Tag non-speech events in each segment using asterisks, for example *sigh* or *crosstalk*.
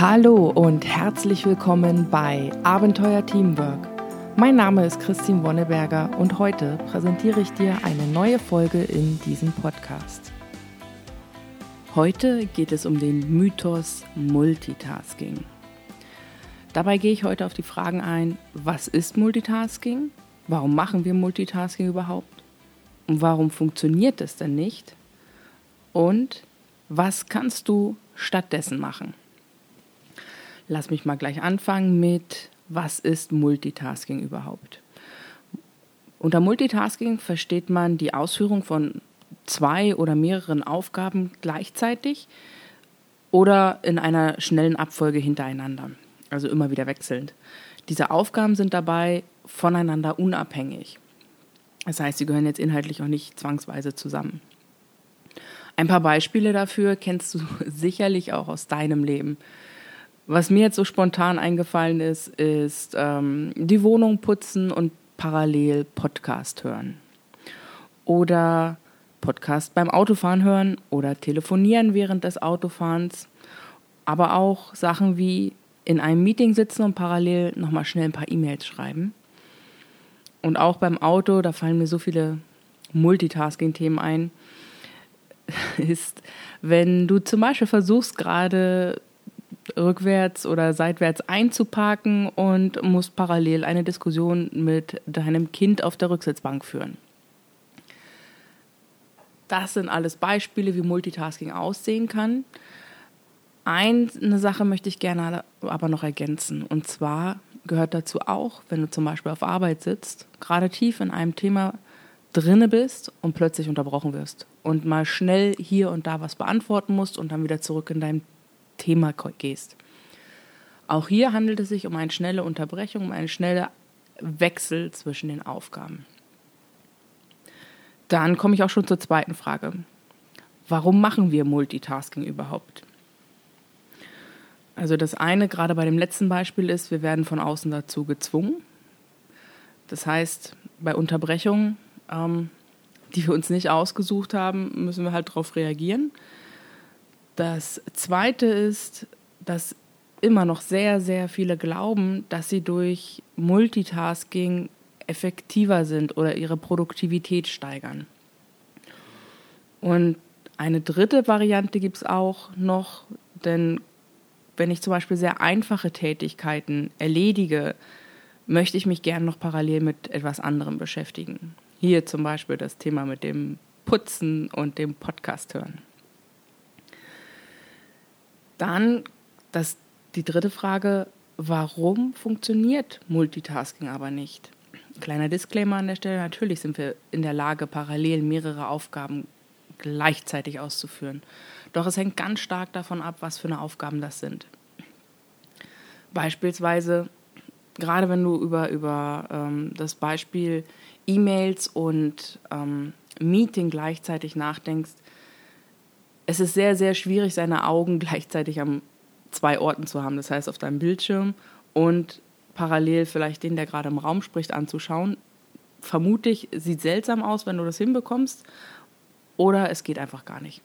Hallo und herzlich willkommen bei Abenteuer Teamwork. Mein Name ist Christine Wonneberger und heute präsentiere ich dir eine neue Folge in diesem Podcast. Heute geht es um den Mythos Multitasking. Dabei gehe ich heute auf die Fragen ein, was ist Multitasking? Warum machen wir Multitasking überhaupt? Und warum funktioniert es denn nicht? Und was kannst du stattdessen machen? Lass mich mal gleich anfangen mit, was ist Multitasking überhaupt? Unter Multitasking versteht man die Ausführung von zwei oder mehreren Aufgaben gleichzeitig oder in einer schnellen Abfolge hintereinander, also immer wieder wechselnd. Diese Aufgaben sind dabei voneinander unabhängig. Das heißt, sie gehören jetzt inhaltlich auch nicht zwangsweise zusammen. Ein paar Beispiele dafür kennst du *laughs* sicherlich auch aus deinem Leben. Was mir jetzt so spontan eingefallen ist, ist ähm, die Wohnung putzen und parallel Podcast hören. Oder Podcast beim Autofahren hören oder telefonieren während des Autofahrens. Aber auch Sachen wie in einem Meeting sitzen und parallel nochmal schnell ein paar E-Mails schreiben. Und auch beim Auto, da fallen mir so viele Multitasking-Themen ein, *laughs* ist, wenn du zum Beispiel versuchst gerade rückwärts oder seitwärts einzuparken und musst parallel eine Diskussion mit deinem Kind auf der Rücksitzbank führen. Das sind alles Beispiele, wie Multitasking aussehen kann. Eine Sache möchte ich gerne aber noch ergänzen. Und zwar gehört dazu auch, wenn du zum Beispiel auf Arbeit sitzt, gerade tief in einem Thema drinne bist und plötzlich unterbrochen wirst und mal schnell hier und da was beantworten musst und dann wieder zurück in dein Thema gehst. Auch hier handelt es sich um eine schnelle Unterbrechung, um einen schnellen Wechsel zwischen den Aufgaben. Dann komme ich auch schon zur zweiten Frage. Warum machen wir Multitasking überhaupt? Also das eine, gerade bei dem letzten Beispiel, ist, wir werden von außen dazu gezwungen. Das heißt, bei Unterbrechungen, ähm, die wir uns nicht ausgesucht haben, müssen wir halt darauf reagieren. Das Zweite ist, dass immer noch sehr, sehr viele glauben, dass sie durch Multitasking effektiver sind oder ihre Produktivität steigern. Und eine dritte Variante gibt es auch noch, denn wenn ich zum Beispiel sehr einfache Tätigkeiten erledige, möchte ich mich gern noch parallel mit etwas anderem beschäftigen. Hier zum Beispiel das Thema mit dem Putzen und dem Podcast hören. Dann das, die dritte Frage, warum funktioniert Multitasking aber nicht? Kleiner Disclaimer an der Stelle, natürlich sind wir in der Lage, parallel mehrere Aufgaben gleichzeitig auszuführen. Doch es hängt ganz stark davon ab, was für eine Aufgaben das sind. Beispielsweise, gerade wenn du über, über ähm, das Beispiel E-Mails und ähm, Meeting gleichzeitig nachdenkst, es ist sehr, sehr schwierig, seine Augen *laughs* gleichzeitig an zwei Orten zu haben. Das heißt, auf deinem Bildschirm und parallel vielleicht den, der gerade im Raum spricht, anzuschauen. Vermutlich sieht seltsam aus, wenn du das hinbekommst, oder es geht einfach gar nicht.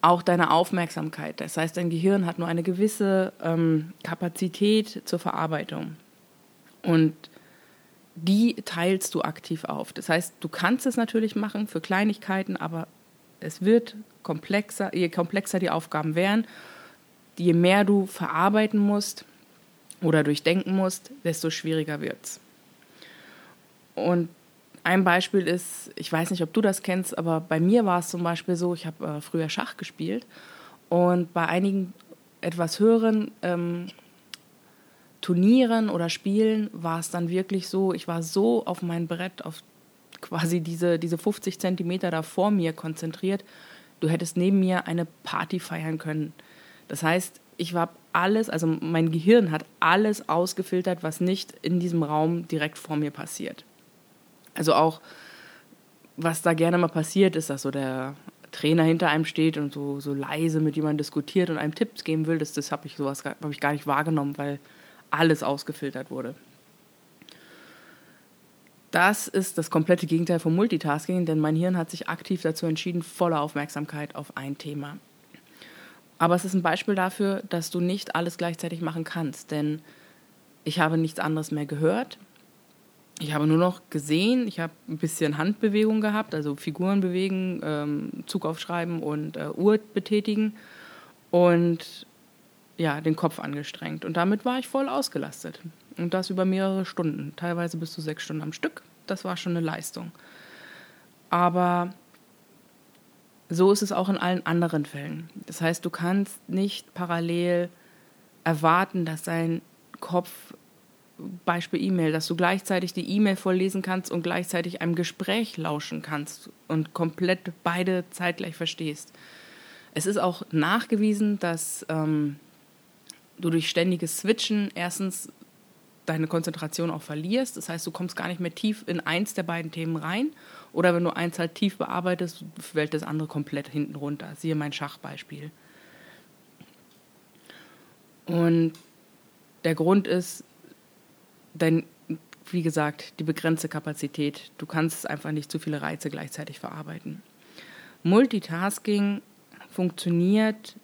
Auch deine Aufmerksamkeit. Das heißt, dein Gehirn hat nur eine gewisse ähm, Kapazität zur Verarbeitung. Und die teilst du aktiv auf. Das heißt, du kannst es natürlich machen für Kleinigkeiten, aber es wird komplexer, je komplexer die Aufgaben werden, je mehr du verarbeiten musst oder durchdenken musst, desto schwieriger wird es. Und ein Beispiel ist, ich weiß nicht, ob du das kennst, aber bei mir war es zum Beispiel so, ich habe äh, früher Schach gespielt und bei einigen etwas höheren ähm, Turnieren oder Spielen war es dann wirklich so, ich war so auf mein Brett, auf quasi diese, diese 50 Zentimeter da vor mir konzentriert. Du hättest neben mir eine Party feiern können. Das heißt, ich war alles, also mein Gehirn hat alles ausgefiltert, was nicht in diesem Raum direkt vor mir passiert. Also auch, was da gerne mal passiert, ist, dass so der Trainer hinter einem steht und so, so leise mit jemandem diskutiert und einem Tipps geben will. Das, das habe ich hab ich gar nicht wahrgenommen, weil alles ausgefiltert wurde. Das ist das komplette Gegenteil vom Multitasking, denn mein Hirn hat sich aktiv dazu entschieden, volle Aufmerksamkeit auf ein Thema. Aber es ist ein Beispiel dafür, dass du nicht alles gleichzeitig machen kannst, denn ich habe nichts anderes mehr gehört. Ich habe nur noch gesehen, ich habe ein bisschen Handbewegung gehabt, also Figuren bewegen, ähm, Zug aufschreiben und äh, Uhr betätigen und ja, den Kopf angestrengt. Und damit war ich voll ausgelastet. Und das über mehrere Stunden, teilweise bis zu sechs Stunden am Stück. Das war schon eine Leistung. Aber so ist es auch in allen anderen Fällen. Das heißt, du kannst nicht parallel erwarten, dass dein Kopf, Beispiel E-Mail, dass du gleichzeitig die E-Mail vorlesen kannst und gleichzeitig einem Gespräch lauschen kannst und komplett beide zeitgleich verstehst. Es ist auch nachgewiesen, dass ähm, du durch ständiges Switchen erstens deine Konzentration auch verlierst. Das heißt, du kommst gar nicht mehr tief in eins der beiden Themen rein. Oder wenn du eins halt tief bearbeitest, fällt das andere komplett hinten runter. Siehe mein Schachbeispiel. Und der Grund ist, dein, wie gesagt, die begrenzte Kapazität. Du kannst einfach nicht zu viele Reize gleichzeitig verarbeiten. Multitasking funktioniert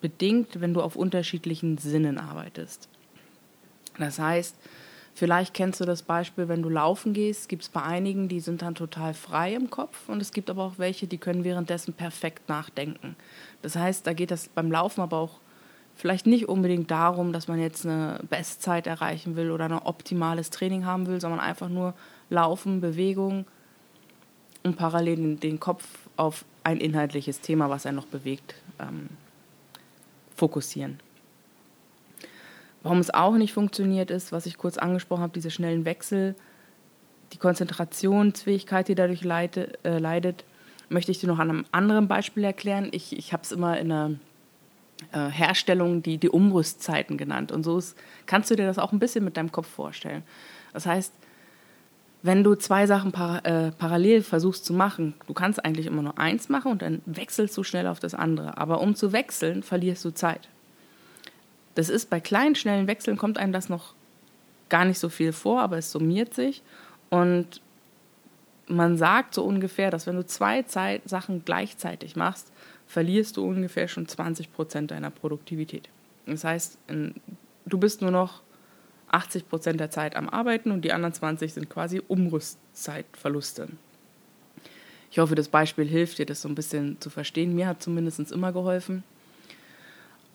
bedingt, wenn du auf unterschiedlichen Sinnen arbeitest. Das heißt, vielleicht kennst du das Beispiel, wenn du laufen gehst, gibt es bei einigen, die sind dann total frei im Kopf und es gibt aber auch welche, die können währenddessen perfekt nachdenken. Das heißt, da geht das beim Laufen aber auch vielleicht nicht unbedingt darum, dass man jetzt eine Bestzeit erreichen will oder ein optimales Training haben will, sondern einfach nur Laufen, Bewegung und parallel den Kopf auf ein inhaltliches Thema, was er noch bewegt, ähm, fokussieren. Warum es auch nicht funktioniert ist, was ich kurz angesprochen habe, diese schnellen Wechsel, die Konzentrationsfähigkeit, die dadurch leite, äh, leidet, möchte ich dir noch an einem anderen Beispiel erklären. Ich, ich habe es immer in einer äh, Herstellung die, die Umrüstzeiten genannt. Und so ist, kannst du dir das auch ein bisschen mit deinem Kopf vorstellen. Das heißt, wenn du zwei Sachen par äh, parallel versuchst zu machen, du kannst eigentlich immer nur eins machen und dann wechselst du schnell auf das andere. Aber um zu wechseln, verlierst du Zeit. Das ist bei kleinen, schnellen Wechseln kommt einem das noch gar nicht so viel vor, aber es summiert sich. Und man sagt so ungefähr, dass wenn du zwei Zeit Sachen gleichzeitig machst, verlierst du ungefähr schon 20 Prozent deiner Produktivität. Das heißt, du bist nur noch 80 Prozent der Zeit am Arbeiten und die anderen 20 sind quasi Umrüstzeitverluste. Ich hoffe, das Beispiel hilft dir, das so ein bisschen zu verstehen. Mir hat zumindest immer geholfen.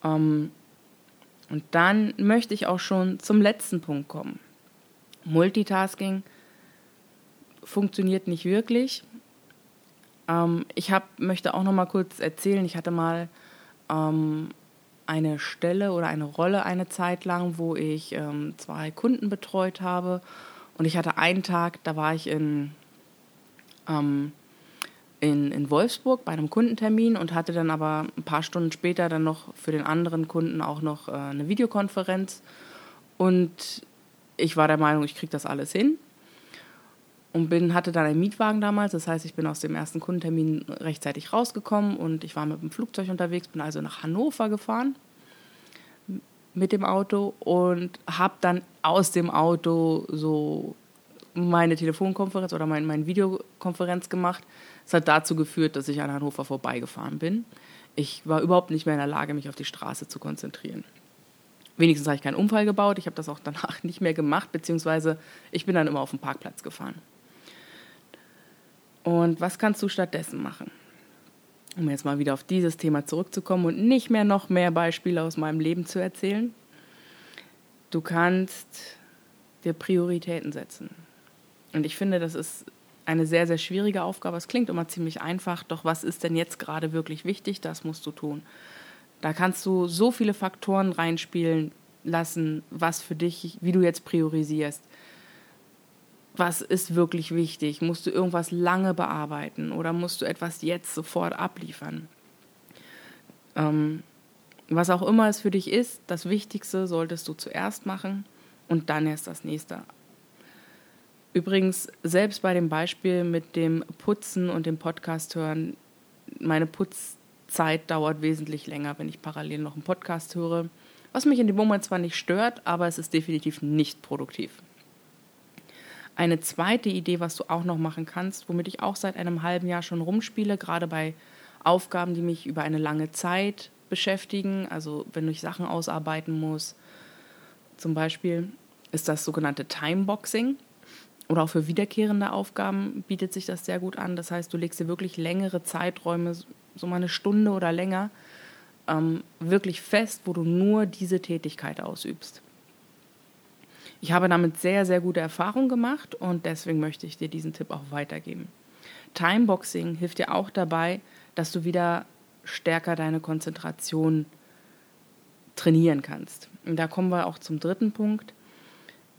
Ähm, und dann möchte ich auch schon zum letzten Punkt kommen. Multitasking funktioniert nicht wirklich. Ähm, ich hab, möchte auch noch mal kurz erzählen, ich hatte mal ähm, eine Stelle oder eine Rolle eine Zeit lang, wo ich ähm, zwei Kunden betreut habe. Und ich hatte einen Tag, da war ich in, ähm, in, in Wolfsburg bei einem Kundentermin und hatte dann aber ein paar Stunden später dann noch für den anderen Kunden auch noch äh, eine Videokonferenz. Und ich war der Meinung, ich kriege das alles hin. Und bin, hatte dann einen Mietwagen damals, das heißt, ich bin aus dem ersten Kundentermin rechtzeitig rausgekommen und ich war mit dem Flugzeug unterwegs, bin also nach Hannover gefahren mit dem Auto und habe dann aus dem Auto so meine Telefonkonferenz oder mein, meine Videokonferenz gemacht. Es hat dazu geführt, dass ich an Hannover vorbeigefahren bin. Ich war überhaupt nicht mehr in der Lage, mich auf die Straße zu konzentrieren. Wenigstens habe ich keinen Unfall gebaut. Ich habe das auch danach *laughs* nicht mehr gemacht, beziehungsweise ich bin dann immer auf den Parkplatz gefahren. Und was kannst du stattdessen machen? Um jetzt mal wieder auf dieses Thema zurückzukommen und nicht mehr noch mehr Beispiele aus meinem Leben zu erzählen. Du kannst dir Prioritäten setzen. Und ich finde, das ist eine sehr, sehr schwierige Aufgabe. Es klingt immer ziemlich einfach, doch was ist denn jetzt gerade wirklich wichtig? Das musst du tun. Da kannst du so viele Faktoren reinspielen lassen, was für dich, wie du jetzt priorisierst. Was ist wirklich wichtig? Musst du irgendwas lange bearbeiten oder musst du etwas jetzt sofort abliefern? Ähm, was auch immer es für dich ist, das Wichtigste solltest du zuerst machen und dann erst das nächste. Übrigens, selbst bei dem Beispiel mit dem Putzen und dem Podcast hören, meine Putzzeit dauert wesentlich länger, wenn ich parallel noch einen Podcast höre. Was mich in dem Moment zwar nicht stört, aber es ist definitiv nicht produktiv. Eine zweite Idee, was du auch noch machen kannst, womit ich auch seit einem halben Jahr schon rumspiele, gerade bei Aufgaben, die mich über eine lange Zeit beschäftigen, also wenn du Sachen ausarbeiten musst. Zum Beispiel ist das sogenannte Timeboxing oder auch für wiederkehrende Aufgaben bietet sich das sehr gut an. Das heißt, du legst dir wirklich längere Zeiträume, so mal eine Stunde oder länger, ähm, wirklich fest, wo du nur diese Tätigkeit ausübst. Ich habe damit sehr, sehr gute Erfahrungen gemacht und deswegen möchte ich dir diesen Tipp auch weitergeben. Timeboxing hilft dir auch dabei, dass du wieder stärker deine Konzentration trainieren kannst. Und da kommen wir auch zum dritten Punkt.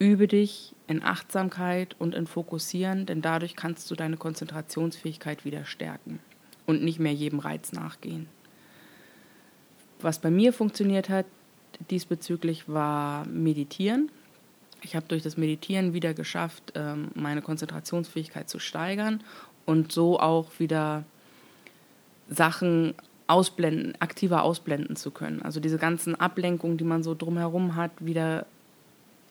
Übe dich in Achtsamkeit und in Fokussieren, denn dadurch kannst du deine Konzentrationsfähigkeit wieder stärken und nicht mehr jedem Reiz nachgehen. Was bei mir funktioniert hat diesbezüglich war Meditieren. Ich habe durch das Meditieren wieder geschafft, ähm, meine Konzentrationsfähigkeit zu steigern und so auch wieder Sachen ausblenden, aktiver ausblenden zu können. Also diese ganzen Ablenkungen, die man so drumherum hat, wieder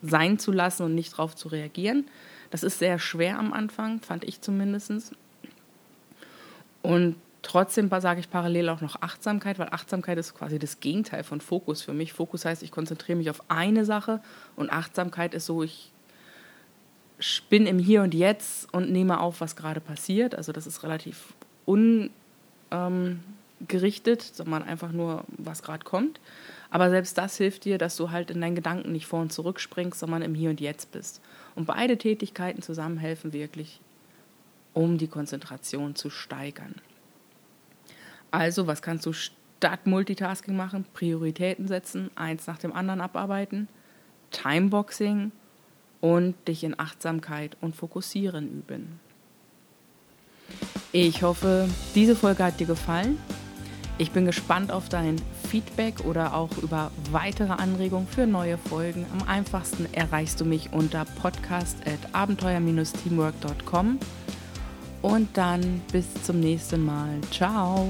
sein zu lassen und nicht darauf zu reagieren. Das ist sehr schwer am Anfang, fand ich zumindest. Und trotzdem sage ich parallel auch noch Achtsamkeit, weil Achtsamkeit ist quasi das Gegenteil von Fokus für mich. Fokus heißt, ich konzentriere mich auf eine Sache und Achtsamkeit ist so, ich bin im Hier und Jetzt und nehme auf, was gerade passiert. Also das ist relativ un, ähm, sondern einfach nur, was gerade kommt. Aber selbst das hilft dir, dass du halt in deinen Gedanken nicht vor und zurück springst, sondern im Hier und Jetzt bist. Und beide Tätigkeiten zusammen helfen wirklich, um die Konzentration zu steigern. Also, was kannst du statt Multitasking machen? Prioritäten setzen, eins nach dem anderen abarbeiten, Timeboxing und dich in Achtsamkeit und Fokussieren üben. Ich hoffe, diese Folge hat dir gefallen. Ich bin gespannt auf dein Feedback oder auch über weitere Anregungen für neue Folgen. Am einfachsten erreichst du mich unter podcast.abenteuer-teamwork.com. Und dann bis zum nächsten Mal. Ciao.